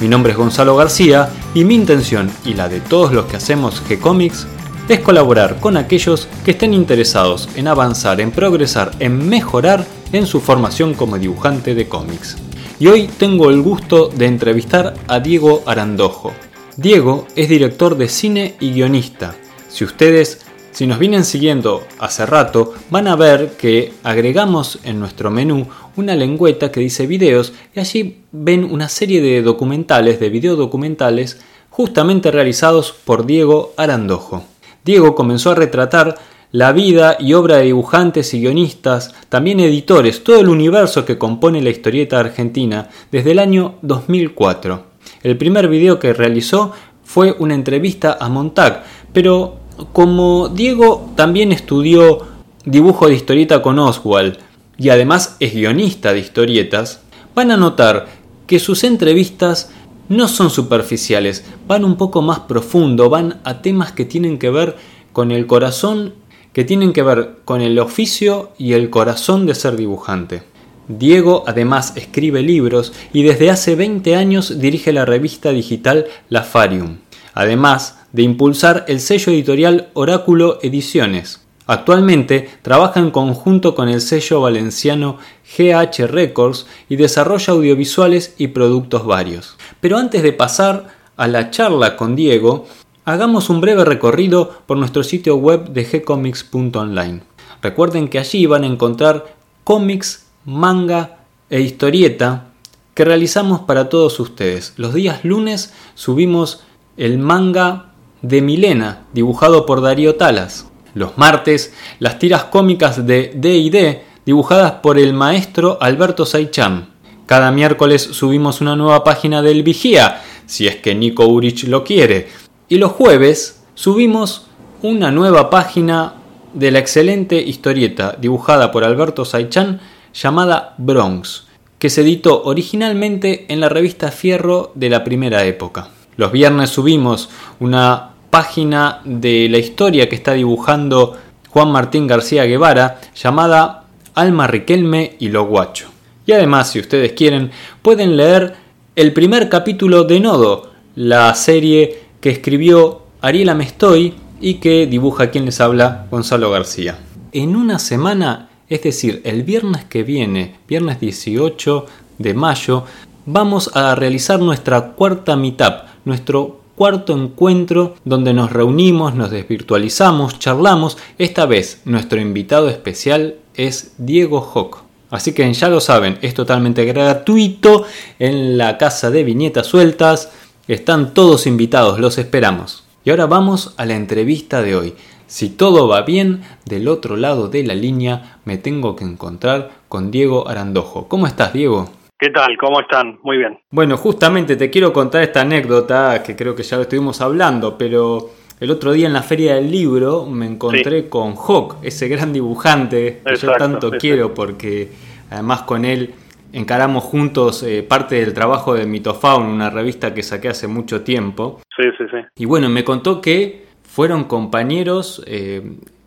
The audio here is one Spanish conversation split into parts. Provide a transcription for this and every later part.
Mi nombre es Gonzalo García y mi intención y la de todos los que hacemos G-Comics es colaborar con aquellos que estén interesados en avanzar, en progresar, en mejorar en su formación como dibujante de cómics. Y hoy tengo el gusto de entrevistar a Diego Arandojo. Diego es director de cine y guionista. Si ustedes, si nos vienen siguiendo hace rato, van a ver que agregamos en nuestro menú una lengüeta que dice videos y allí ven una serie de documentales, de videodocumentales, justamente realizados por Diego Arandojo. Diego comenzó a retratar la vida y obra de dibujantes y guionistas, también editores, todo el universo que compone la historieta argentina desde el año 2004. El primer video que realizó fue una entrevista a Montag, pero como Diego también estudió dibujo de historieta con Oswald y además es guionista de historietas, van a notar que sus entrevistas no son superficiales, van un poco más profundo, van a temas que tienen que ver con el corazón que tienen que ver con el oficio y el corazón de ser dibujante. Diego además escribe libros y desde hace 20 años dirige la revista digital La Farium, además de impulsar el sello editorial Oráculo Ediciones. Actualmente trabaja en conjunto con el sello valenciano GH Records y desarrolla audiovisuales y productos varios. Pero antes de pasar a la charla con Diego, hagamos un breve recorrido por nuestro sitio web de gcomics.online. Recuerden que allí van a encontrar cómics, manga e historieta que realizamos para todos ustedes. Los días lunes subimos el manga de Milena, dibujado por Darío Talas. Los martes, las tiras cómicas de D&D, dibujadas por el maestro Alberto Saicham. Cada miércoles subimos una nueva página del Vigía, si es que Nico Urich lo quiere. Y los jueves subimos una nueva página de la excelente historieta dibujada por Alberto Saichan llamada Bronx, que se editó originalmente en la revista Fierro de la primera época. Los viernes subimos una página de la historia que está dibujando Juan Martín García Guevara llamada Alma Riquelme y lo guacho. Y además, si ustedes quieren, pueden leer el primer capítulo de Nodo, la serie que escribió Ariela Mestoy y que dibuja quien les habla Gonzalo García. En una semana, es decir, el viernes que viene, viernes 18 de mayo, vamos a realizar nuestra cuarta meetup, nuestro cuarto encuentro donde nos reunimos, nos desvirtualizamos, charlamos. Esta vez nuestro invitado especial es Diego Hock. Así que ya lo saben, es totalmente gratuito en la casa de viñetas sueltas. Están todos invitados, los esperamos. Y ahora vamos a la entrevista de hoy. Si todo va bien, del otro lado de la línea me tengo que encontrar con Diego Arandojo. ¿Cómo estás, Diego? ¿Qué tal? ¿Cómo están? Muy bien. Bueno, justamente te quiero contar esta anécdota que creo que ya lo estuvimos hablando, pero el otro día en la feria del libro me encontré con Hawk, ese gran dibujante que yo tanto quiero porque además con él encaramos juntos eh, parte del trabajo de Mitofaun, una revista que saqué hace mucho tiempo. Sí, sí, sí. Y bueno, me contó que fueron compañeros eh,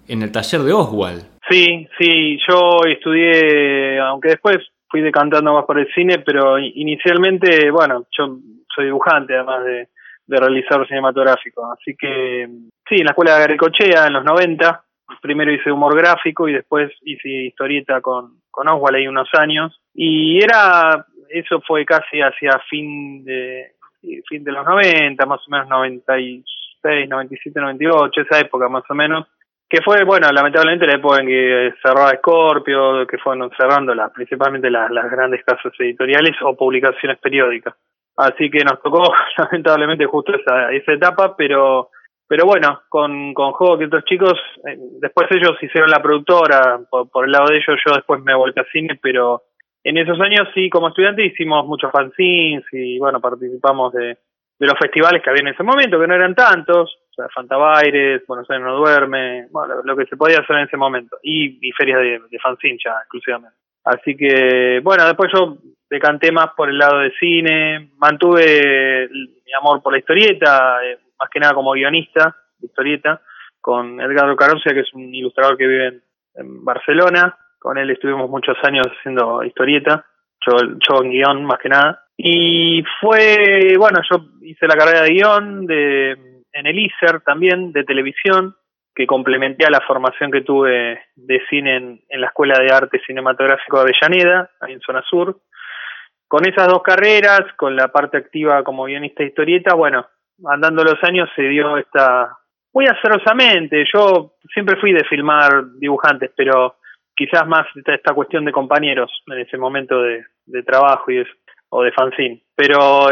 en el taller de Oswald. Sí, sí, yo estudié, aunque después fui decantando más por el cine, pero inicialmente, bueno, yo soy dibujante además de, de realizar cinematográfico, así que sí, en la escuela de Agricochea en los 90, primero hice humor gráfico y después hice historieta con, con Oswald ahí unos años. Y era eso fue casi hacia fin de fin de los 90 más o menos 96 97 98 esa época más o menos que fue bueno lamentablemente la época en que cerraba Scorpio que fueron cerrando las principalmente las, las grandes casas editoriales o publicaciones periódicas. Así que nos tocó lamentablemente justo esa esa etapa pero pero bueno, con, con Juego que otros chicos, eh, después ellos hicieron la productora, por, el lado de ellos yo después me volví a cine, pero en esos años sí, como estudiante hicimos muchos fanzines y bueno, participamos de, de los festivales que había en ese momento, que no eran tantos, o sea, Fantabaires, Buenos Aires no duerme, bueno, lo que se podía hacer en ese momento, y, ferias de, de exclusivamente. Así que, bueno, después yo decanté más por el lado de cine, mantuve mi amor por la historieta, eh, más que nada como guionista de historieta, con Edgardo Carosia, que es un ilustrador que vive en, Barcelona, con él estuvimos muchos años haciendo historieta, yo, yo en guion más que nada, y fue, bueno, yo hice la carrera de guion de, en el ISER también, de televisión, que complementé a la formación que tuve de cine en, la Escuela de Arte Cinematográfico de Avellaneda, ahí en Zona Sur. Con esas dos carreras, con la parte activa como guionista de historieta, bueno, andando los años se dio esta, muy acerosamente, yo siempre fui de filmar dibujantes, pero quizás más esta, cuestión de compañeros en ese momento de, de trabajo y eso o de fanzine. Pero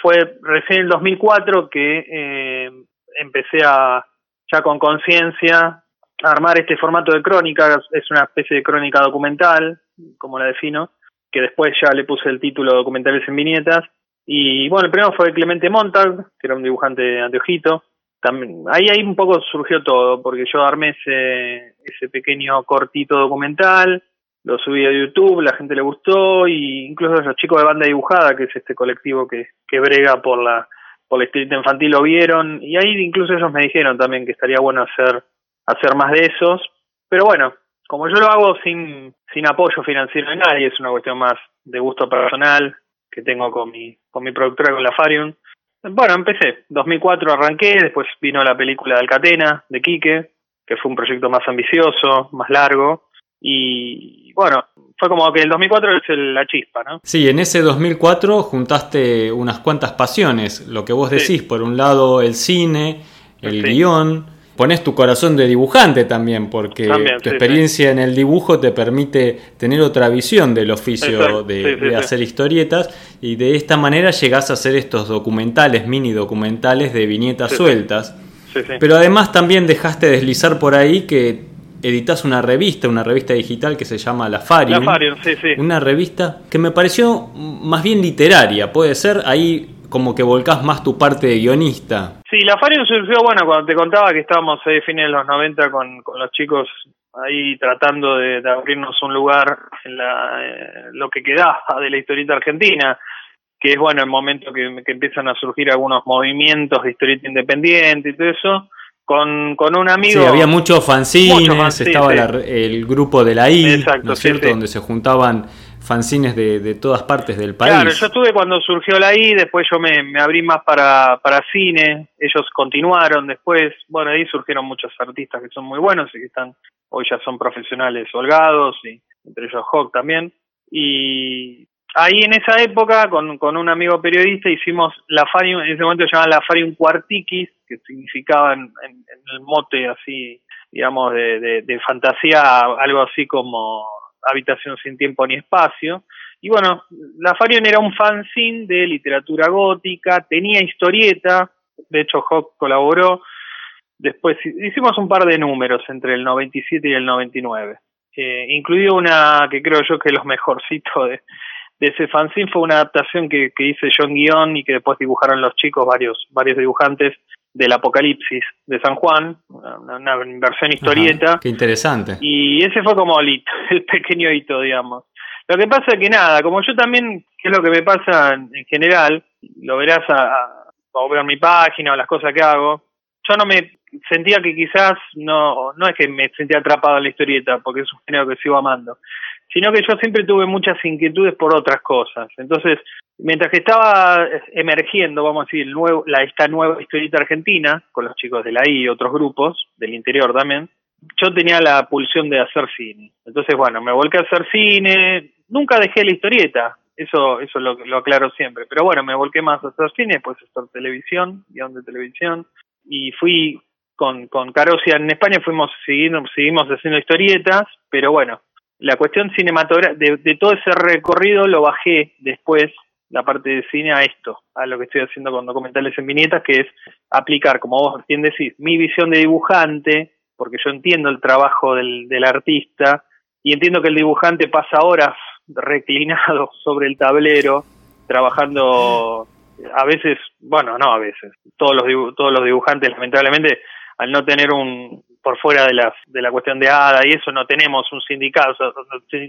fue recién en el 2004 que eh, empecé a, ya con conciencia, a armar este formato de crónica, es una especie de crónica documental, como la defino, que después ya le puse el título Documentales en viñetas. Y bueno, el primero fue Clemente Montag, que era un dibujante de anteojito. También, ahí, ahí un poco surgió todo, porque yo armé ese, ese pequeño cortito documental, lo subí a YouTube, la gente le gustó y incluso los chicos de banda dibujada, que es este colectivo que, que brega por la por la escrita infantil lo vieron y ahí incluso ellos me dijeron también que estaría bueno hacer hacer más de esos, pero bueno, como yo lo hago sin sin apoyo financiero de nadie, es una cuestión más de gusto personal que tengo con mi con mi productora con la Farium. Bueno, empecé, 2004 arranqué, después vino la película de Alcatena de Quique, que fue un proyecto más ambicioso, más largo y bueno, fue como que el 2004 es la chispa, ¿no? Sí, en ese 2004 juntaste unas cuantas pasiones, lo que vos decís, por un lado el cine, el guion, pones tu corazón de dibujante también, porque tu experiencia en el dibujo te permite tener otra visión del oficio de, hacer historietas. Y de esta manera llegás a hacer estos documentales, mini documentales de viñetas sueltas. Pero además también dejaste deslizar por ahí que editas una revista, una revista digital que se llama La Farium. La Farium, sí, sí. Una revista que me pareció más bien literaria, puede ser, ahí como que volcás más tu parte de guionista. Sí, La Farium surgió, bueno, cuando te contaba que estábamos ahí a fines de los 90 con, con los chicos ahí tratando de, abrirnos un lugar en la, eh, lo que quedaba de la historieta argentina que es bueno el momento que, que empiezan a surgir algunos movimientos de historieta independiente y todo eso, con, con un amigo. Sí, había muchos fanzines, estaba el grupo de la I, ¿no es cierto? Donde se juntaban fanzines de, de, todas partes del país. Claro, yo estuve cuando surgió la I, después yo me, me abrí más para, para cine, ellos continuaron después, bueno, ahí surgieron muchos artistas que son muy buenos y que están, hoy ya son profesionales holgados, y entre ellos Hawk también, y ahí en esa época, con, con un amigo periodista, hicimos la Farium, en ese momento se llamaban la Farium Cuartiquis, que significaba en, el mote así, digamos, de, de, fantasía, algo así como habitación sin tiempo ni espacio. Y bueno, la Farium era un fanzine de literatura gótica, tenía historieta, de hecho Hawk colaboró. Después hicimos un par de números entre el 97 y el 99, eh, incluido una que creo yo que es los mejorcitos de, de ese fanzine fue una adaptación que, que hice yo en guion y que después dibujaron los chicos, varios, varios dibujantes del Apocalipsis de San Juan, una, versión historieta. qué interesante. Y ese fue como el hito, el pequeño hito, digamos. Lo que pasa es que nada, como yo también, que es lo que me pasa en, general, lo verás a, a, ver mi página o las cosas que hago, yo no me sentía que quizás no, no es que me sentía atrapado en la historieta, porque es un género que sigo amando, sino que yo siempre tuve muchas inquietudes por otras cosas. Entonces, mientras que estaba emergiendo, vamos a decir, la, esta nueva historieta argentina, con los chicos de la I y otros grupos, del interior también, yo tenía la pulsión de hacer cine. Entonces, bueno, me volqué a hacer cine, nunca dejé la historieta, eso eso lo, lo aclaro siempre, pero bueno, me volqué más a hacer cine, después a hacer televisión, guion de televisión, y fui con, con Carosia en España, fuimos seguimos, seguimos haciendo historietas, pero bueno, la cuestión cinematográfica, de, todo ese recorrido lo bajé después, la parte de cine, a esto, a lo que estoy haciendo con documentales en viñetas, que es aplicar, como vos bien decís, mi visión de dibujante, porque yo entiendo el trabajo del, del artista y entiendo que el dibujante pasa horas reclinado sobre el tablero, trabajando a veces, bueno, no a veces, todos los, todos los dibujantes lamentablemente al no tener un, por fuera de, las, de la cuestión de ADA y eso, no tenemos un sindicato,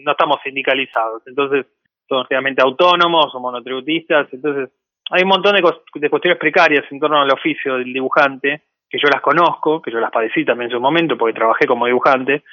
no estamos sindicalizados, entonces somos realmente autónomos o monotributistas, entonces hay un montón de, de cuestiones precarias en torno al oficio del dibujante, que yo las conozco, que yo las padecí también en su momento porque trabajé como dibujante,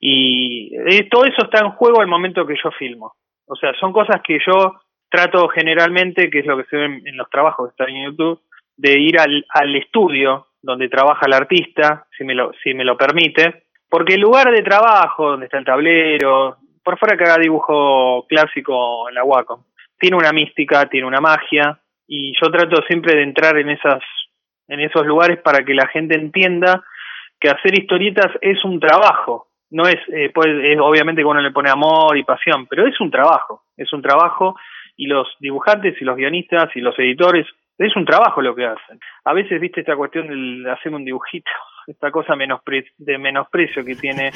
y todo eso está en juego al momento que yo filmo. O sea, son cosas que yo trato generalmente, que es lo que se ve en, los trabajos que están en YouTube, de ir al, al estudio donde trabaja el artista, si me lo, si me lo permite, porque el lugar de trabajo, donde está el tablero, por fuera que haga dibujo clásico en la Wacom, tiene una mística, tiene una magia, y yo trato siempre de entrar en esas, en esos lugares para que la gente entienda que hacer historietas es un trabajo, no es, eh, pues, es obviamente que uno le pone amor y pasión, pero es un trabajo, es un trabajo y los dibujantes y los guionistas y los editores es un trabajo lo que hacen. A veces, viste, esta cuestión de hacer un dibujito, esta cosa de menosprecio que tiene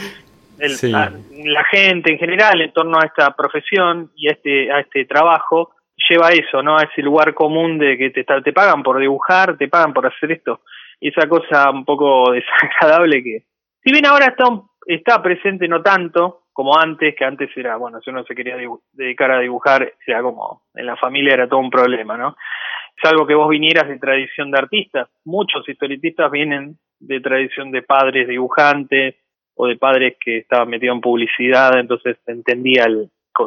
la gente en general en torno a esta profesión y a este, a este trabajo, lleva eso, ¿no? A ese lugar común de que te, te pagan por dibujar, te pagan por hacer esto. Y esa cosa un poco desagradable que, si bien ahora está, está presente no tanto como antes, que antes era, bueno, si uno se quería dedicar a dibujar, era como, en la familia era todo un problema, ¿no? Salvo que vos vinieras de tradición de artistas. Muchos historietistas vienen de tradición de padres dibujantes o de padres que estaban metidos en publicidad, entonces entendía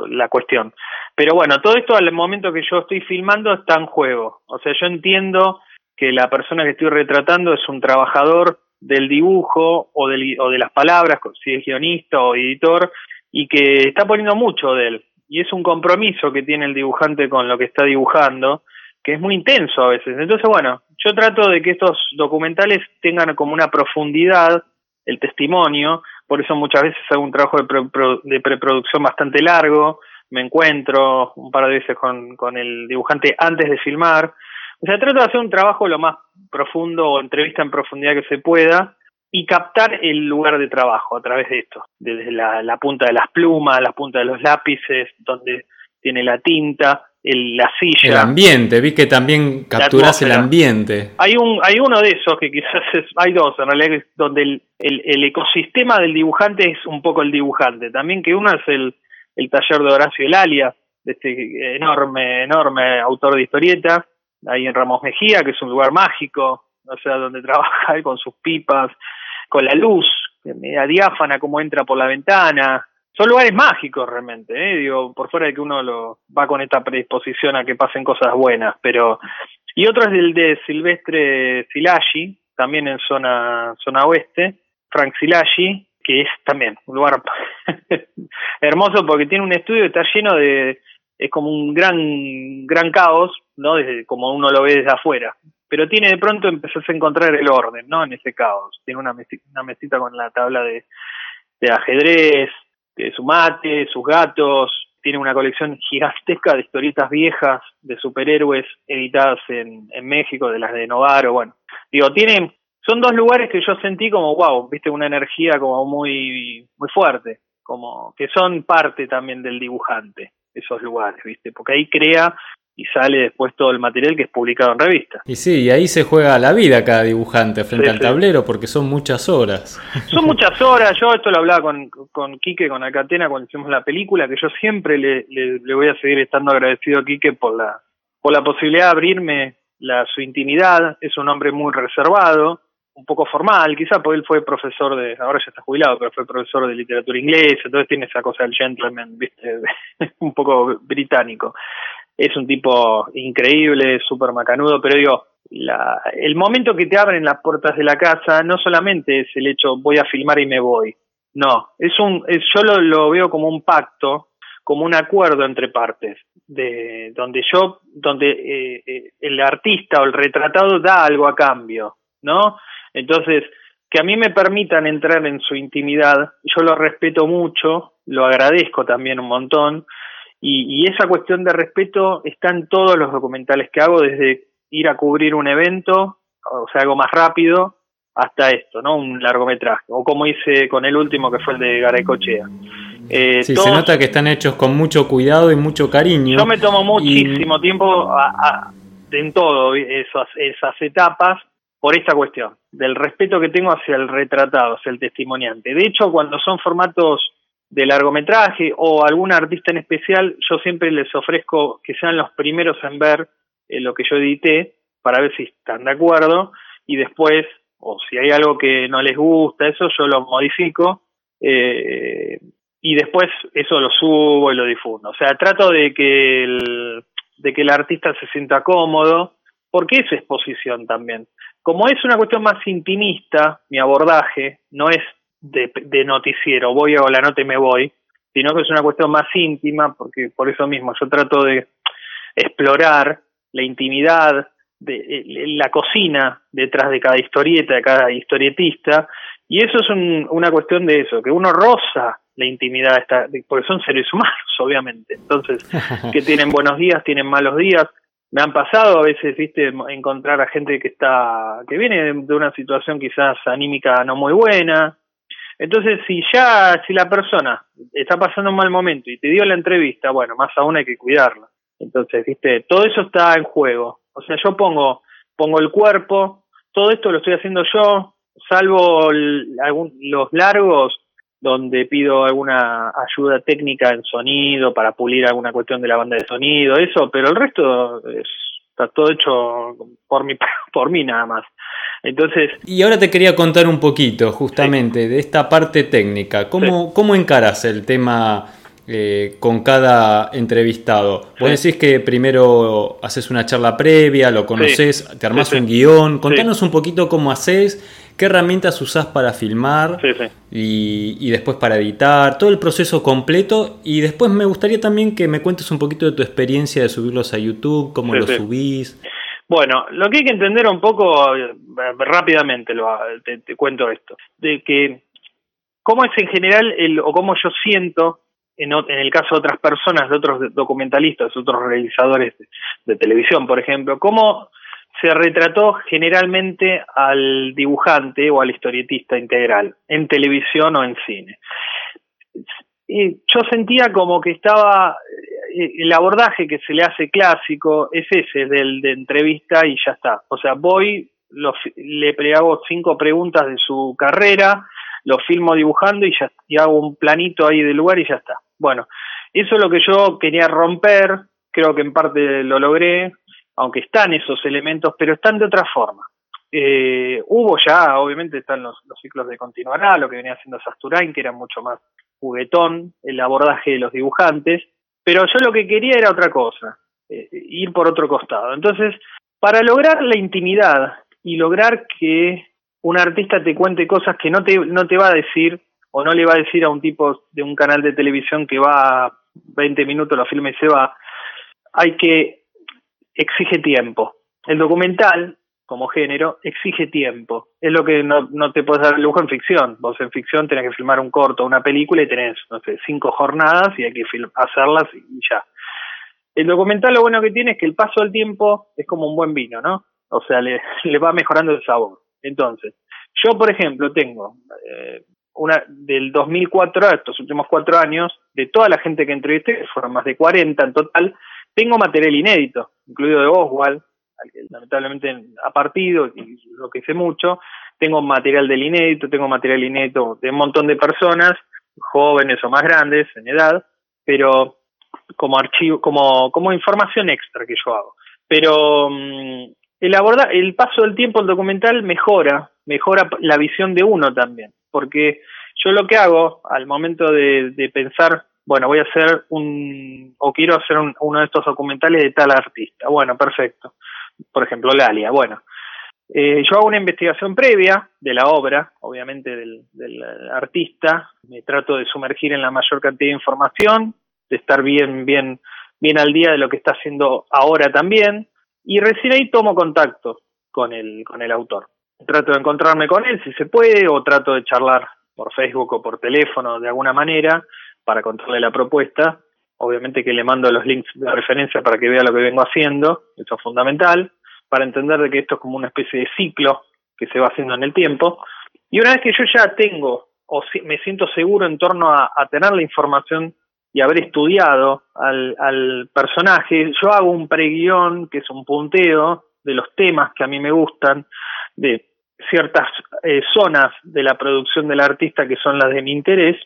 la cuestión. Pero bueno, todo esto al momento que yo estoy filmando está en juego. O sea, yo entiendo que la persona que estoy retratando es un trabajador del dibujo o, del, o de las palabras, si es guionista o editor, y que está poniendo mucho de él. Y es un compromiso que tiene el dibujante con lo que está dibujando, que es muy intenso a veces. Entonces, bueno, yo trato de que estos documentales tengan como una profundidad el testimonio, por eso muchas veces hago un trabajo de, preproducción bastante largo, me encuentro un par de veces con, con el dibujante antes de filmar. O sea, trato de hacer un trabajo lo más profundo o entrevista en profundidad que se pueda y captar el lugar de trabajo a través de esto, desde la, la punta de las plumas, la punta de los lápices, donde tiene la tinta, el, la silla. El ambiente, vi que también capturas el ambiente. Hay un hay uno de esos que quizás es, hay dos en realidad donde el, el, ecosistema del dibujante es un poco el dibujante. También que uno es el, el taller de Horacio Elalia, de este enorme, enorme autor de historieta, ahí en Ramos Mejía, que es un lugar mágico, o sea, donde trabaja con sus pipas, con la luz, media diáfana como entra por la ventana, son lugares mágicos realmente, ¿eh? digo, por fuera de que uno lo va con esta predisposición a que pasen cosas buenas, pero y otro es el de Silvestre Silagi, también en zona zona oeste, Frank Silagi, que es también un lugar hermoso porque tiene un estudio que está lleno de es como un gran gran caos, ¿no? Desde como uno lo ve desde afuera, pero tiene de pronto empezás a encontrar el orden, ¿no? En ese caos. Tiene una mesita, una mesita con la tabla de de ajedrez, su mate, sus gatos, tiene una colección gigantesca de historietas viejas de superhéroes editadas en, en México, de las de Novaro, bueno, digo, tiene, son dos lugares que yo sentí como, wow, viste, una energía como muy, muy fuerte, como que son parte también del dibujante, esos lugares, viste, porque ahí crea y sale después todo el material que es publicado en revista. Y sí, y ahí se juega la vida cada dibujante frente al tablero porque son muchas horas. Son muchas horas, yo esto lo hablaba con, con Quique, con Acatena cuando hicimos la película, que yo siempre le, le, voy a seguir estando agradecido a Quique por la, por la posibilidad de abrirme la, su intimidad, es un hombre muy reservado, un poco formal, quizá porque él fue profesor de, ahora ya está jubilado, pero fue profesor de literatura inglesa, entonces tiene esa cosa del gentleman, viste, un poco británico es un tipo increíble, súper macanudo, pero digo, la, el momento que te abren las puertas de la casa no solamente es el hecho voy a filmar y me voy, no, es un, es, yo lo, veo como un pacto, como un acuerdo entre partes, de donde yo, donde eh, eh, el artista o el retratado da algo a cambio, ¿no? Entonces, que a mí me permitan entrar en su intimidad, yo lo respeto mucho, lo agradezco también un montón, y, esa cuestión de respeto está en todos los documentales que hago, desde ir a cubrir un evento, o sea, algo más rápido, hasta esto, ¿no? Un largometraje. O como hice con el último, que fue el de Garay Cochea. Eh, sí, se nota que están hechos con mucho cuidado y mucho cariño. Yo me tomo muchísimo tiempo a, en todo esas, esas etapas por esta cuestión, del respeto que tengo hacia el retratado, hacia el testimoniante. De hecho, cuando son formatos de largometraje o algún artista en especial, yo siempre les ofrezco que sean los primeros en ver eh, lo que yo edité para ver si están de acuerdo y después, o si hay algo que no les gusta, eso yo lo modifico eh, y después eso lo subo y lo difundo. O sea, trato de que el, de que el artista se sienta cómodo, porque es exposición también. Como es una cuestión más intimista, mi abordaje no es de, de noticiero, voy a la nota y me voy, sino que es una cuestión más íntima, porque por eso mismo yo trato de explorar la intimidad, de, eh, la cocina detrás de cada historieta, de cada historietista, y eso es una cuestión de eso, que uno roza la intimidad, está, porque son seres humanos, obviamente, entonces, que tienen buenos días, tienen malos días, me han pasado a veces, viste, encontrar a gente que está, que viene de una situación quizás anímica no muy buena, entonces, si ya, si la persona está pasando un mal momento y te dio la entrevista, bueno, más aún hay que cuidarla. Entonces, viste, todo eso está en juego. O sea, yo pongo, pongo el cuerpo, todo esto lo estoy haciendo yo, salvo los largos, donde pido alguna ayuda técnica en sonido para pulir alguna cuestión de la banda de sonido, eso, pero el resto está todo hecho por mí, por mí nada más. Entonces. Y ahora te quería contar un poquito, justamente, de esta parte técnica. ¿Cómo, ¿cómo encaras el tema eh, con cada entrevistado? Vos decís que primero haces una charla previa, lo conoces, te armás un guion. Contanos un poquito cómo haces. ¿Qué herramientas usás para filmar y, y, después para editar? Todo el proceso completo. Y después me gustaría también que me cuentes un poquito de tu experiencia de subirlos a YouTube, cómo los subís. Bueno, lo que hay que entender un poco eh, rápidamente, lo, te, cuento esto, de que cómo es en general el, o cómo yo siento en, en, el caso de otras personas, de otros documentalistas, otros realizadores de, televisión, por ejemplo, cómo se retrató generalmente al dibujante o al historietista integral en televisión o en cine. Y yo sentía como que estaba eh, el abordaje que se le hace clásico es ese del de entrevista y ya está. O sea, voy, le hago cinco preguntas de su carrera, lo filmo dibujando y ya y hago un planito ahí del lugar y ya está. Bueno, eso es lo que yo quería romper, creo que en parte lo logré, aunque están esos elementos, pero están de otra forma. Eh, hubo ya, obviamente están los, los ciclos de continuará, lo que venía haciendo Sasturain, que era mucho más juguetón el abordaje de los dibujantes, pero yo lo que quería era otra cosa, eh, ir por otro costado. Entonces, para lograr la intimidad y lograr que un artista te cuente cosas que no te, no te va a decir o no le va a decir a un tipo de un canal de televisión que va 20 minutos, lo filma y se va, hay que exige tiempo. El documental como género exige tiempo. Es lo que no, no te puedes dar lujo en ficción. Vos en ficción tenés que filmar un corto, una película y tenés, no sé, cinco jornadas y hay que hacerlas y ya. El documental lo bueno que tiene es que el paso del tiempo es como un buen vino, ¿no? O sea, le, le va mejorando el sabor. Entonces, yo, por ejemplo, tengo eh, una del 2004 a estos últimos cuatro años, de toda la gente que entrevisté, fueron más de 40 en total, tengo material inédito, incluido de Oswald, que lamentablemente ha partido y lo que hice mucho, tengo material del inédito, tengo material inédito de un montón de personas, jóvenes o más grandes en edad, pero como archivo, como, como información extra que yo hago. Pero mm, el aborda, el paso del tiempo el documental mejora, mejora la visión de uno también, porque yo lo que hago al momento de, de pensar bueno, voy a hacer un, o quiero hacer uno de estos documentales de tal artista. Bueno, perfecto por ejemplo, Lalia. Bueno, eh, yo hago una investigación previa de la obra, obviamente del, artista, me trato de sumergir en la mayor cantidad de información, de estar bien, bien, bien al día de lo que está haciendo ahora también, y recién ahí tomo contacto con el, con el autor. Trato de encontrarme con él si se puede, o trato de charlar por Facebook o por teléfono de alguna manera para contarle la propuesta obviamente que le mando los links de referencia para que vea lo que vengo haciendo, eso es fundamental, para entender de que esto es como una especie de ciclo que se va haciendo en el tiempo. Y una vez que yo ya tengo o me siento seguro en torno a, tener la información y haber estudiado al, personaje, yo hago un preguión, que es un punteo de los temas que a mí me gustan, de ciertas eh, zonas de la producción del artista que son las de mi interés,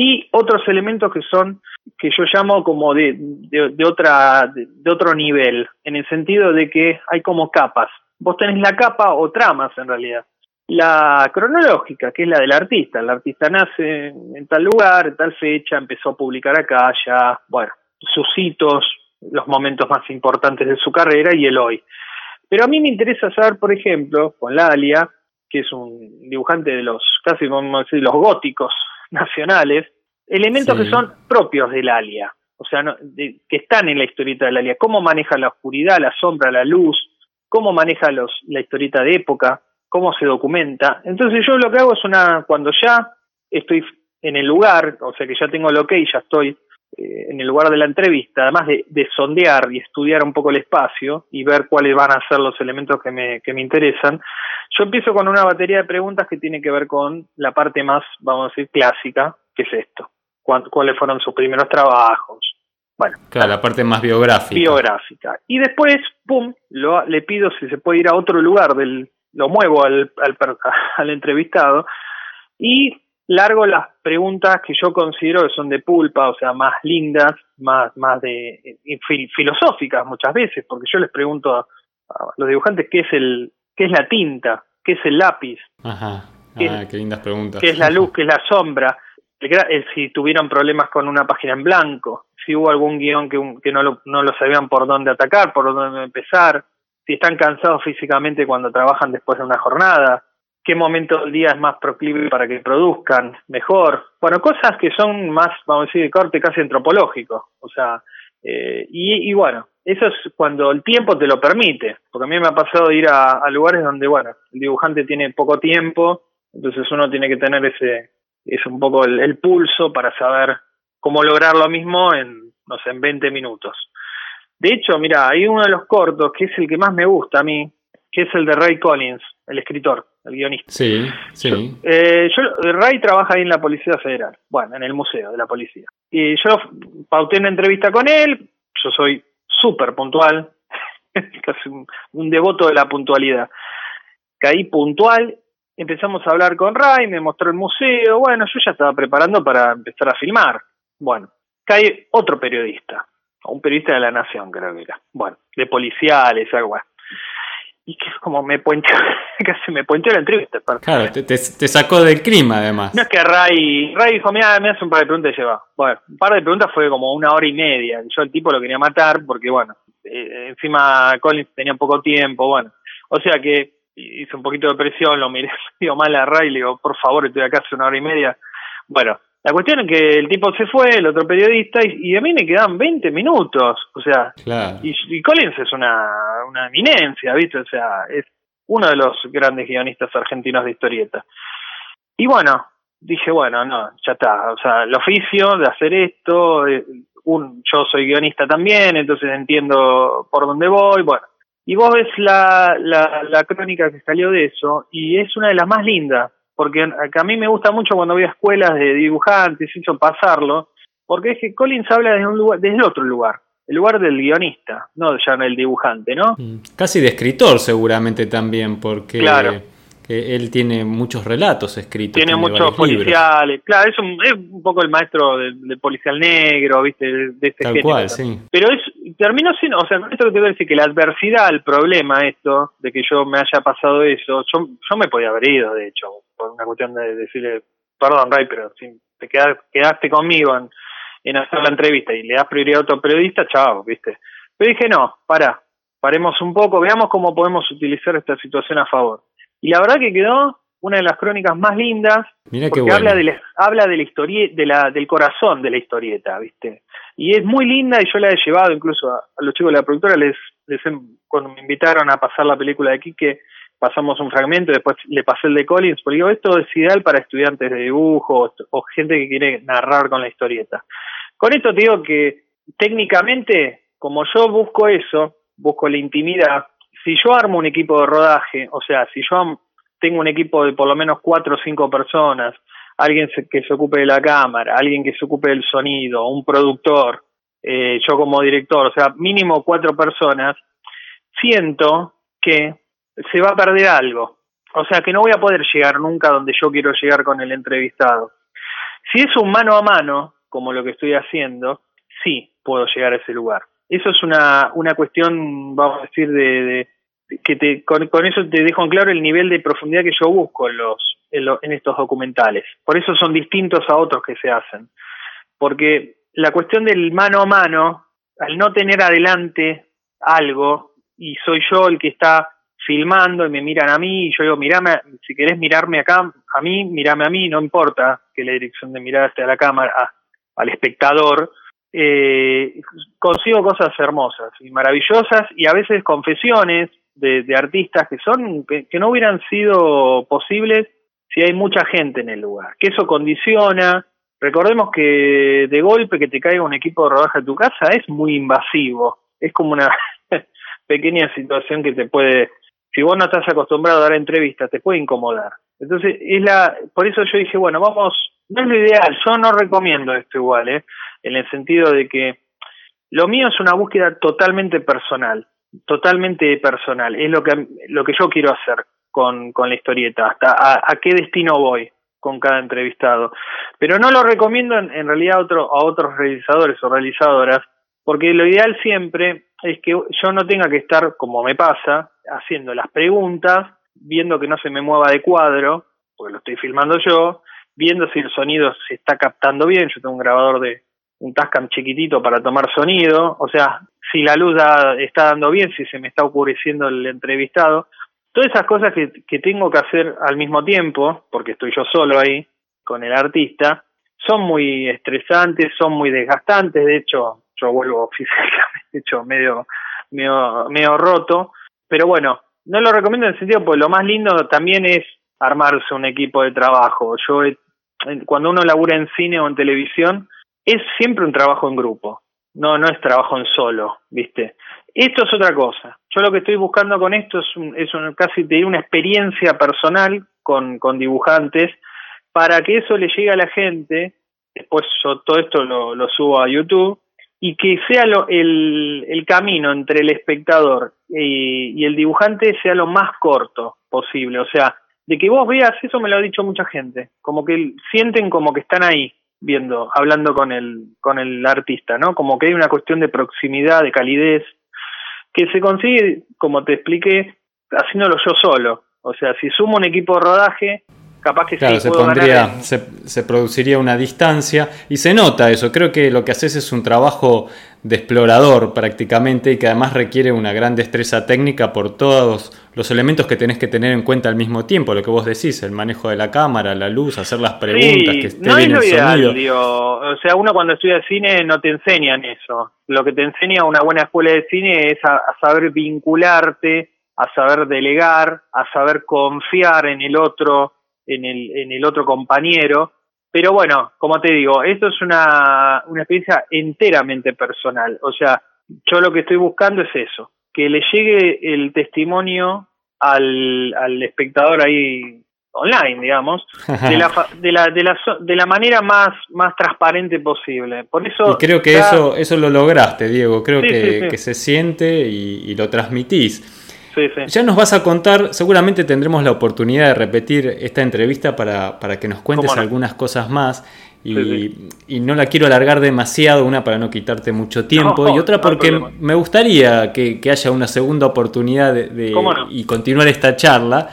y otros elementos que son que yo llamo como de, de, otra de, otro nivel en el sentido de que hay como capas. Vos tenés la capa o tramas en realidad. La cronológica que es la del artista. El artista nace en tal lugar en tal fecha empezó a publicar acá ya bueno sus hitos los momentos más importantes de su carrera y el hoy. Pero a mí me interesa saber por ejemplo con Lalia que es un dibujante de los casi vamos a decir los góticos nacionales, elementos que son propios del alia, o sea, que están en la historieta del alia, cómo maneja la oscuridad, la sombra, la luz, cómo maneja los, la historieta de época, cómo se documenta. Entonces yo lo que hago es una, cuando ya estoy en el lugar, o sea que ya tengo el ok, ya estoy eh, en el lugar de la entrevista, además de, de, sondear y estudiar un poco el espacio y ver cuáles van a ser los elementos que me, que me interesan, yo empiezo con una batería de preguntas que tiene que ver con la parte más, vamos a decir, clásica, que es esto. ¿Cuáles fueron sus primeros trabajos? Bueno. Claro, la parte más biográfica. Biográfica. Y después, pum, lo, le pido si se puede ir a otro lugar, del, lo muevo al, al, al entrevistado y largo las preguntas que yo considero que son de pulpa, o sea, más lindas, más, más de eh, filosóficas muchas veces, porque yo les pregunto a, a los dibujantes qué es el, qué es la tinta, qué es el lápiz. Ajá. Ah, qué, lindas preguntas. ¿Qué es la luz? ¿Qué es la sombra? Si tuvieron problemas con una página en blanco, si hubo algún guion que, que no, lo, no lo sabían por dónde atacar, por dónde empezar, si están cansados físicamente cuando trabajan después de una jornada, qué momento del día es más proclive para que produzcan mejor. Bueno, cosas que son más, vamos a decir, de corte casi antropológico. O sea, eh, y, y, bueno, eso es cuando el tiempo te lo permite, porque a mí me ha pasado ir a, lugares donde, bueno, el dibujante tiene poco tiempo, entonces uno tiene que tener ese, es un poco el, pulso para saber cómo lograr lo mismo en, no sé, en 20 minutos. De hecho, mira, hay uno de los cortos que es el que más me gusta a mí, que es el de Ray Collins, el escritor, el guionista. Sí, sí. Eh, yo, Ray trabaja ahí en la Policía Federal, bueno, en el Museo de la Policía. Y yo pauté una entrevista con él, yo soy súper puntual, casi un, devoto de la puntualidad. Caí puntual, empezamos a hablar con Ray, me mostró el museo, bueno, yo ya estaba preparando para empezar a filmar. Bueno, cae otro periodista, un periodista de la Nación creo que era, bueno, de policiales, algo así y que es como me puenteó, casi me puenteó la entrevista. Claro, te, te, sacó del clima además. No es que Ray, Ray dijo, mira, me hace un par de preguntas y se va. Bueno, un par de preguntas fue como una hora y media. Yo el tipo lo quería matar porque, bueno, eh, encima Collins tenía poco tiempo, bueno. O sea que hice un poquito de presión, lo miré digo mal a Ray, le digo, por favor, estoy acá hace una hora y media. Bueno, la cuestión es que el tipo se fue, el otro periodista, y, a mí me quedan 20 minutos. O sea, y, Collins es una, una eminencia, ¿viste? O sea, es uno de los grandes guionistas argentinos de historieta. Y bueno, dije, bueno, no, ya está. O sea, el oficio de hacer esto, eh, un, yo soy guionista también, entonces entiendo por dónde voy, bueno. Y vos ves la, la, la crónica que salió de eso, y es una de las más lindas porque a mí me gusta mucho cuando voy a escuelas de dibujantes, hizo pasarlo, porque es que Collins habla desde un lugar, desde otro lugar, el lugar del guionista, no ya el dibujante, ¿no? Mm, casi de escritor seguramente también, porque claro él tiene muchos relatos escritos. Tiene, muchos policiales, claro, es un, es un poco el maestro del, policial negro, ¿viste? De, este Tal cual, sí. Pero es, terminó siendo, o sea, esto que te voy a decir, que la adversidad, el problema, esto, de que yo me haya pasado eso, yo, yo me podía haber ido, de hecho, por una cuestión de decirle, perdón, Ray, pero si te quedaste conmigo en, en hacer la entrevista y le das prioridad a otro periodista, chao, ¿viste? Pero dije, no, para, paremos un poco, veamos cómo podemos utilizar esta situación a favor. Y la verdad que quedó una de las crónicas más lindas porque habla de la, habla de la historieta de la del corazón de la historieta viste y es muy linda y yo la he llevado incluso a, los chicos de la productora les, les cuando me invitaron a pasar la película de Quique pasamos un fragmento y después le pasé el de Collins porque digo esto es ideal para estudiantes de dibujo o, gente que quiere narrar con la historieta. Con esto te digo que técnicamente como yo busco eso busco la intimidad si yo armo un equipo de rodaje, o sea, si yo tengo un equipo de por lo menos cuatro o cinco personas, alguien que se ocupe de la cámara, alguien que se ocupe del sonido, un productor, eh, yo como director, o sea, mínimo cuatro personas, siento que se va a perder algo. O sea, que no voy a poder llegar nunca donde yo quiero llegar con el entrevistado. Si es un mano a mano, como lo que estoy haciendo, sí puedo llegar a ese lugar. Eso es una, una cuestión, vamos a decir, de, que te, con, eso te dejo en claro el nivel de profundidad que yo busco en, los, en, estos documentales. Por eso son distintos a otros que se hacen. Porque la cuestión del mano a mano, al no tener adelante algo, y soy yo el que está filmando y me miran a mí y yo digo, mirame, si querés mirarme acá, a mí, mirame a mí, no importa que la dirección de mirada esté a la cámara, al espectador, eh, consigo cosas hermosas y maravillosas y a veces confesiones de, artistas que son que, no hubieran sido posibles si hay mucha gente en el lugar, que eso condiciona. Recordemos que de golpe que te caiga un equipo de rodaje a tu casa es muy invasivo, es como una pequeña situación que te puede, si vos no estás acostumbrado a dar entrevistas, te puede incomodar. Entonces, es la, por eso yo dije, bueno, vamos, no es lo ideal, yo no recomiendo esto igual, ¿eh? en el sentido de que lo mío es una búsqueda totalmente personal, totalmente personal, es lo que, lo que yo quiero hacer con, con la historieta, hasta a, qué destino voy con cada entrevistado. Pero no lo recomiendo en, en realidad a, otro, a otros realizadores o realizadoras, porque lo ideal siempre es que yo no tenga que estar, como me pasa, haciendo las preguntas, viendo que no se me mueva de cuadro, porque lo estoy filmando yo, viendo si el sonido se está captando bien, yo tengo un grabador de un Tascam chiquitito para tomar sonido, o sea, si la luz está dando bien, si se me está oscureciendo el entrevistado, todas esas cosas que, tengo que hacer al mismo tiempo, porque estoy yo solo ahí con el artista, son muy estresantes, son muy desgastantes, de hecho, yo vuelvo físicamente hecho medio, medio, medio roto, pero bueno, no lo recomiendo en el sentido, porque lo más lindo también es armarse un equipo de trabajo. Yo, cuando uno labura en cine o en televisión, es siempre un trabajo en grupo, no, no es trabajo en solo, ¿viste? Esto es otra cosa. Yo lo que estoy buscando con esto es, es casi te una experiencia personal con, con dibujantes para que eso le llegue a la gente. Después yo todo esto lo, lo subo a YouTube y que sea lo, el, el, camino entre el espectador y, el dibujante sea lo más corto posible. O sea, de que vos veas, eso me lo ha dicho mucha gente, como que sienten como que están ahí viendo, hablando con el, con el artista, ¿no? Como que hay una cuestión de proximidad, de calidez, que se consigue, como te expliqué, haciéndolo yo solo. O sea, si sumo un equipo de rodaje, capaz que claro, se, pondría, se, produciría una distancia y se nota eso. Creo que lo que haces es un trabajo de explorador prácticamente y que además requiere una gran destreza técnica por todos los elementos que tenés que tener en cuenta al mismo tiempo. Lo que vos decís, el manejo de la cámara, la luz, hacer las preguntas, que esté bien el sonido. O sea, uno cuando estudia cine no te enseñan eso. Lo que te enseña una buena escuela de cine es a saber vincularte, a saber delegar, a saber confiar en el otro en el, en el otro compañero. Pero bueno, como te digo, esto es una, una experiencia enteramente personal. O sea, yo lo que estoy buscando es eso, que le llegue el testimonio al, al espectador ahí online, digamos, de la, de la, de la, de la manera más, más transparente posible. Por eso y creo que eso, eso lo lograste, Diego. Creo que, que, se siente y, y lo transmitís. Ya nos vas a contar, seguramente tendremos la oportunidad de repetir esta entrevista para, para que nos cuentes algunas cosas más. Y, y, no la quiero alargar demasiado, una para no quitarte mucho tiempo. Y otra porque me gustaría que, haya una segunda oportunidad de, y continuar esta charla.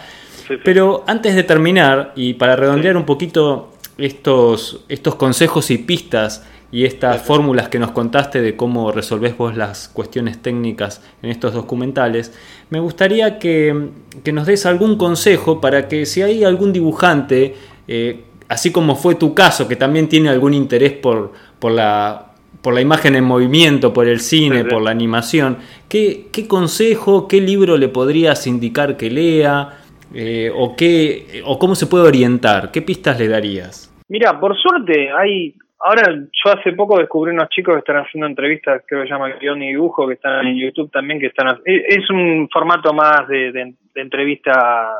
Pero antes de terminar y para redondear un poquito estos, estos consejos y pistas y estas fórmulas que nos contaste de cómo resolvés vos las cuestiones técnicas en estos documentales, me gustaría que, nos des algún consejo para que si hay algún dibujante, eh, así como fue tu caso, que también tiene algún interés por, por, la, por la imagen en movimiento, por el cine, por la animación, ¿qué, ¿qué, consejo, qué libro le podrías indicar que lea? Eh, o, qué, ¿O cómo se puede orientar? ¿Qué pistas le darías? Mira, por suerte hay Ahora, yo hace poco descubrí unos chicos que están haciendo entrevistas, creo que se llama Guión y Dibujo, que están en YouTube también, que están... Es un formato más de, entrevista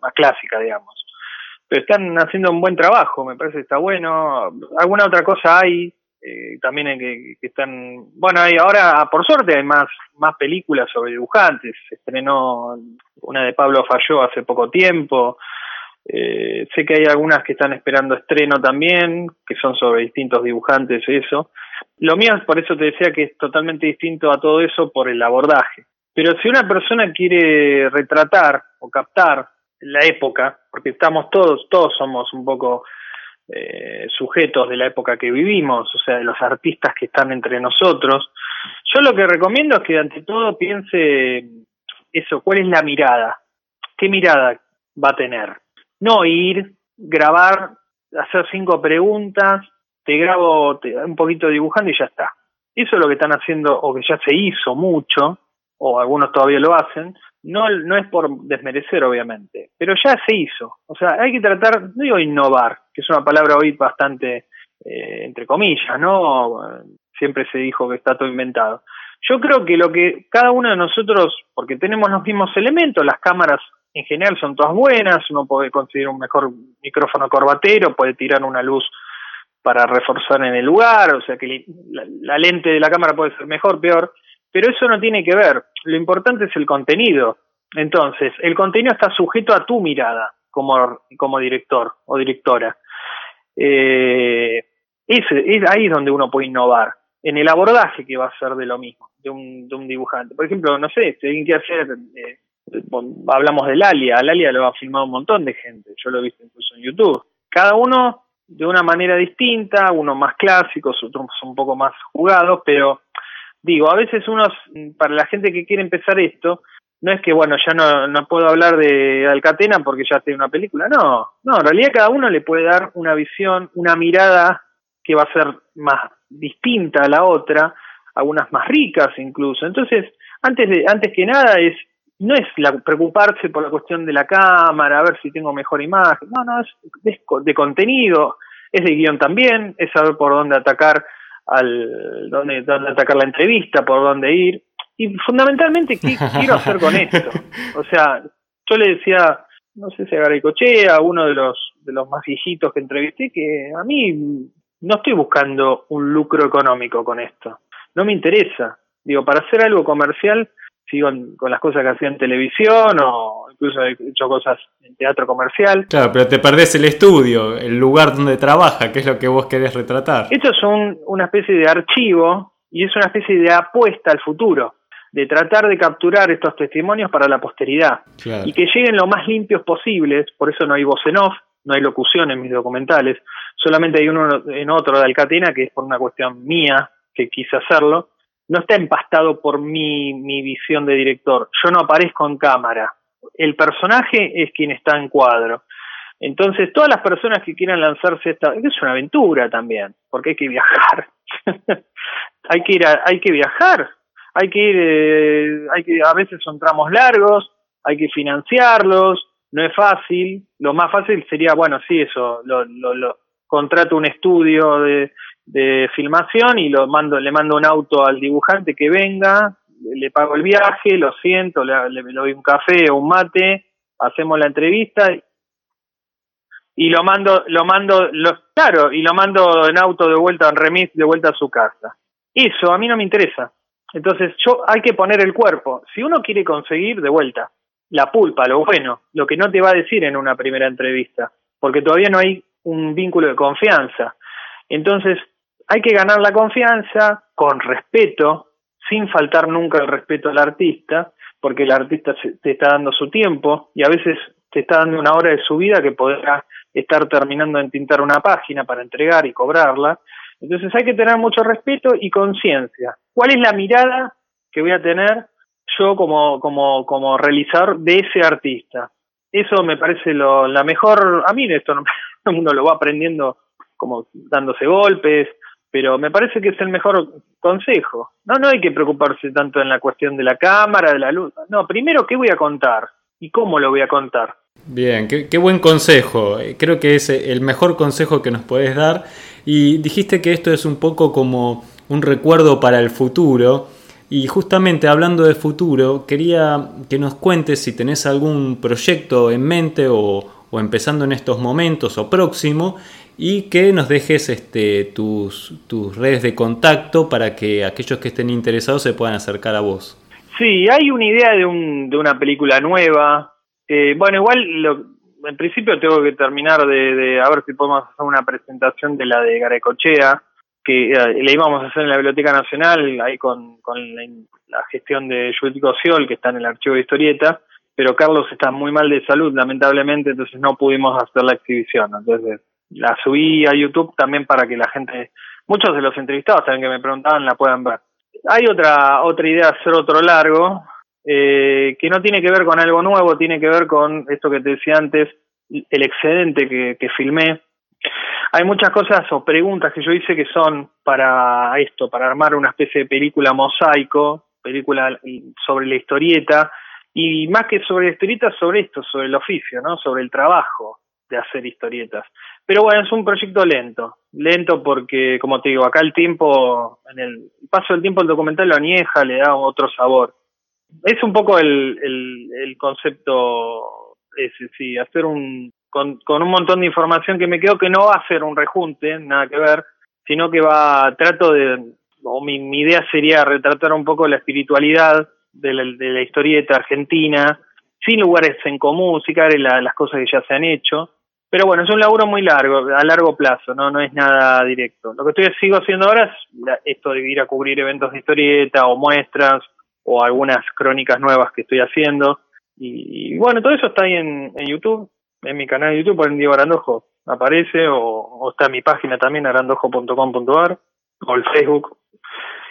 más clásica, digamos. pero están haciendo un buen trabajo, me parece que está bueno. Alguna otra cosa hay, eh, también en que, están, bueno, hay ahora, por suerte, hay más, más películas sobre dibujantes. Estrenó una de Pablo Falló hace poco tiempo. Eh, sé que hay algunas que están esperando estreno también, que son sobre distintos dibujantes y eso. Lo mío, por eso te decía que es totalmente distinto a todo eso por el abordaje. Pero si una persona quiere retratar o captar la época, porque estamos todos, todos somos un poco eh, sujetos de la época que vivimos, o sea, de los artistas que están entre nosotros, yo lo que recomiendo es que ante todo piense eso, ¿cuál es la mirada? ¿Qué mirada va a tener? No ir, grabar, hacer cinco preguntas, te grabo un poquito dibujando y ya está. Eso es lo que están haciendo, o que ya se hizo mucho, o algunos todavía lo hacen, no, no es por desmerecer, obviamente, pero ya se hizo. O sea, hay que tratar, no digo innovar, que es una palabra hoy bastante, eh, entre comillas, ¿no? Siempre se dijo que está todo inventado. Yo creo que lo que cada uno de nosotros, porque tenemos los mismos elementos, las cámaras en general son todas buenas, uno puede conseguir un mejor micrófono corbatero, puede tirar una luz para reforzar en el lugar, o sea que la, lente de la cámara puede ser mejor, peor, pero eso no tiene que ver, lo importante es el contenido. Entonces, el contenido está sujeto a tu mirada como, como director o directora. Eh, es, ahí donde uno puede innovar, en el abordaje que va a ser de lo mismo, de un, de un dibujante. Por ejemplo, no sé, alguien quiere hacer, eh, hablamos del Alia, al Alia lo ha filmado un montón de gente, yo lo he visto incluso en YouTube. Cada uno de una manera distinta, unos más clásicos, otros un poco más jugados, pero digo, a veces unos, para la gente que quiere empezar esto, no es que, bueno, ya no, no puedo hablar de Alcatena porque ya tiene una película, no, no, en realidad cada uno le puede dar una visión, una mirada que va a ser más distinta a la otra, algunas más ricas incluso. Entonces, antes de, antes que nada es no es la, preocuparse por la cuestión de la cámara, a ver si tengo mejor imagen, no, no, es de, contenido, es de guion también, es saber por dónde atacar al dónde, dónde atacar la entrevista, por dónde ir y fundamentalmente qué quiero hacer con esto. O sea, yo le decía, no sé si a Garicochea, uno de los de los más viejitos que entrevisté, que a mí no estoy buscando un lucro económico con esto. No me interesa. Digo, para hacer algo comercial sigo con las cosas que hacía en televisión o incluso he hecho cosas en teatro comercial. Claro, pero te perdés el estudio, el lugar donde trabaja, que es lo que vos querés retratar. Esto es un, una especie de archivo y es una especie de apuesta al futuro, de tratar de capturar estos testimonios para la posteridad y que lleguen lo más limpios posibles, por eso no hay voz en off, no hay locución en mis documentales, solamente hay uno en otro de Alcatena que es por una cuestión mía que quise hacerlo, no está empastado por mi, mi visión de director. Yo no aparezco en cámara. El personaje es quien está en cuadro. Entonces, todas las personas que quieran lanzarse esta, es una aventura también, porque hay que viajar. hay que ir hay que viajar. Hay que ir, eh, hay que, a veces son tramos largos, hay que financiarlos, no es fácil. Lo más fácil sería, bueno, sí, eso, lo, lo, lo contrato un estudio de, de filmación y lo mando, le mando un auto al dibujante que venga, le pago el viaje, lo siento, le, doy un café o un mate, hacemos la entrevista y lo mando, lo mando, lo, claro, y lo mando en auto de vuelta, en remis, de vuelta a su casa. Eso a mí no me interesa. Entonces, yo hay que poner el cuerpo. Si uno quiere conseguir de vuelta la pulpa, lo bueno, lo que no te va a decir en una primera entrevista, porque todavía no hay un vínculo de confianza. Entonces, hay que ganar la confianza con respeto, sin faltar nunca el respeto al artista, porque el artista te está dando su tiempo y a veces te está dando una hora de su vida que podrá estar terminando de tintar una página para entregar y cobrarla. Entonces hay que tener mucho respeto y conciencia. ¿Cuál es la mirada que voy a tener yo como, como, como realizador de ese artista? Eso me parece lo, la mejor, a mí esto no, uno lo va aprendiendo como dándose golpes, pero me parece que es el mejor consejo. No, no hay que preocuparse tanto en la cuestión de la cámara, de la luz. No, primero, ¿qué voy a contar? ¿Y cómo lo voy a contar? Bien, qué, buen consejo. Creo que es el mejor consejo que nos puedes dar. Y dijiste que esto es un poco como un recuerdo para el futuro. Y justamente hablando de futuro, quería que nos cuentes si tenés algún proyecto en mente o, o empezando en estos momentos o próximo y que nos dejes este, tus, tus redes de contacto para que aquellos que estén interesados se puedan acercar a vos. Sí, hay una idea de, un, de una película nueva. Eh, bueno, igual lo, en principio tengo que terminar de, de, a ver si podemos hacer una presentación de la de Garecochea, que eh, le íbamos a hacer en la Biblioteca Nacional, ahí con, con la, la, gestión de Judith Ciol, que está en el archivo de historieta, pero Carlos está muy mal de salud, lamentablemente, entonces no pudimos hacer la exhibición. Entonces la subí a YouTube también para que la gente, muchos de los entrevistados también que me preguntaban, la puedan ver. Hay otra, otra idea, hacer otro largo, eh, que no tiene que ver con algo nuevo, tiene que ver con esto que te decía antes, el excedente que, filmé. Hay muchas cosas o preguntas que yo hice que son para esto, para armar una especie de película mosaico, película sobre la historieta, y más que sobre historietas, sobre esto, sobre el oficio, ¿no? Sobre el trabajo de hacer historietas. Pero bueno, es un proyecto lento, lento porque, como te digo, acá el tiempo, en el paso del tiempo el documental lo añeja, le da otro sabor. Es un poco el, el, concepto ese, sí, hacer un, con, con un montón de información que me quedo que no va a ser un rejunte, nada que ver, sino que va, trato de, o mi, idea sería retratar un poco la espiritualidad de la, de la historieta argentina, sin lugares en común, sí la, las cosas que ya se han hecho. Pero bueno, es un laburo muy largo, a largo plazo, no no es nada directo. Lo que estoy sigo haciendo ahora es esto de ir a cubrir eventos de historieta o muestras o algunas crónicas nuevas que estoy haciendo. Y, bueno, todo eso está ahí en, en, YouTube, en mi canal de YouTube, por Diego Arandojo, aparece, o, o está en mi página también, arandojo.com.ar, o el Facebook,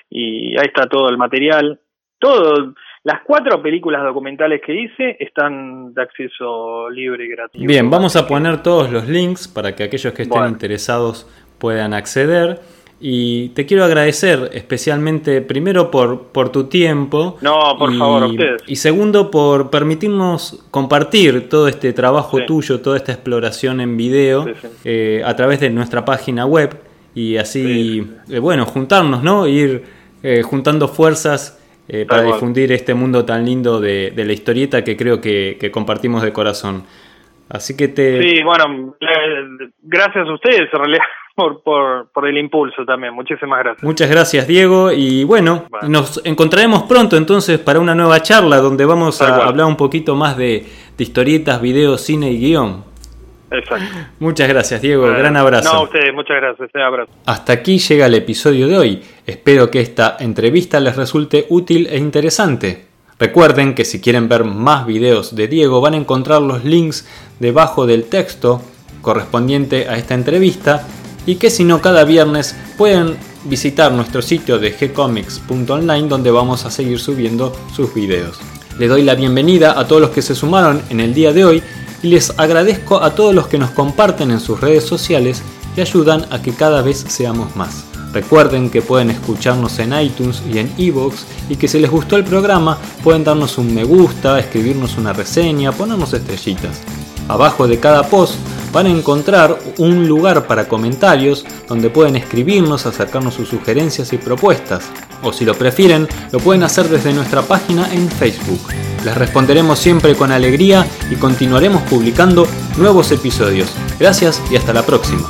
y ahí está todo el material todo, las cuatro películas documentales que hice están de acceso libre y gratuito. Bien, vamos a poner todos los links para que aquellos que estén bueno. interesados puedan acceder. Y te quiero agradecer especialmente, primero, por, por tu tiempo. No, por y, favor, a ustedes. Y segundo, por permitirnos compartir todo este trabajo sí. tuyo, toda esta exploración en video sí, sí. Eh, a través de nuestra página web. Y así, eh, bueno, juntarnos, ¿no? Ir eh, juntando fuerzas eh, para difundir este mundo tan lindo de, de la historieta que creo que, que, compartimos de corazón. Así que te... Sí, bueno, gracias a ustedes en realidad por, por, por el impulso también. Muchísimas gracias. Muchas gracias, Diego. Y bueno, bueno. nos encontraremos pronto entonces para una nueva charla donde vamos a hablar un poquito más de, de historietas, videos, cine y guion. Exacto. Muchas gracias, Diego. Bueno, Gran abrazo. No, a ustedes, muchas gracias. Un abrazo. Hasta aquí llega el episodio de hoy. Espero que esta entrevista les resulte útil e interesante. Recuerden que si quieren ver más videos de Diego van a encontrar los links debajo del texto correspondiente a esta entrevista y que si no cada viernes pueden visitar nuestro sitio de gcomics.online donde vamos a seguir subiendo sus videos. Le doy la bienvenida a todos los que se sumaron en el día de hoy y les agradezco a todos los que nos comparten en sus redes sociales y ayudan a que cada vez seamos más. Recuerden que pueden escucharnos en iTunes y en Evox y que si les gustó el programa pueden darnos un me gusta, escribirnos una reseña, ponernos estrellitas. Abajo de cada post van a encontrar un lugar para comentarios donde pueden escribirnos, acercarnos sus sugerencias y propuestas. O si lo prefieren, lo pueden hacer desde nuestra página en Facebook. Les responderemos siempre con alegría y continuaremos publicando nuevos episodios. Gracias y hasta la próxima.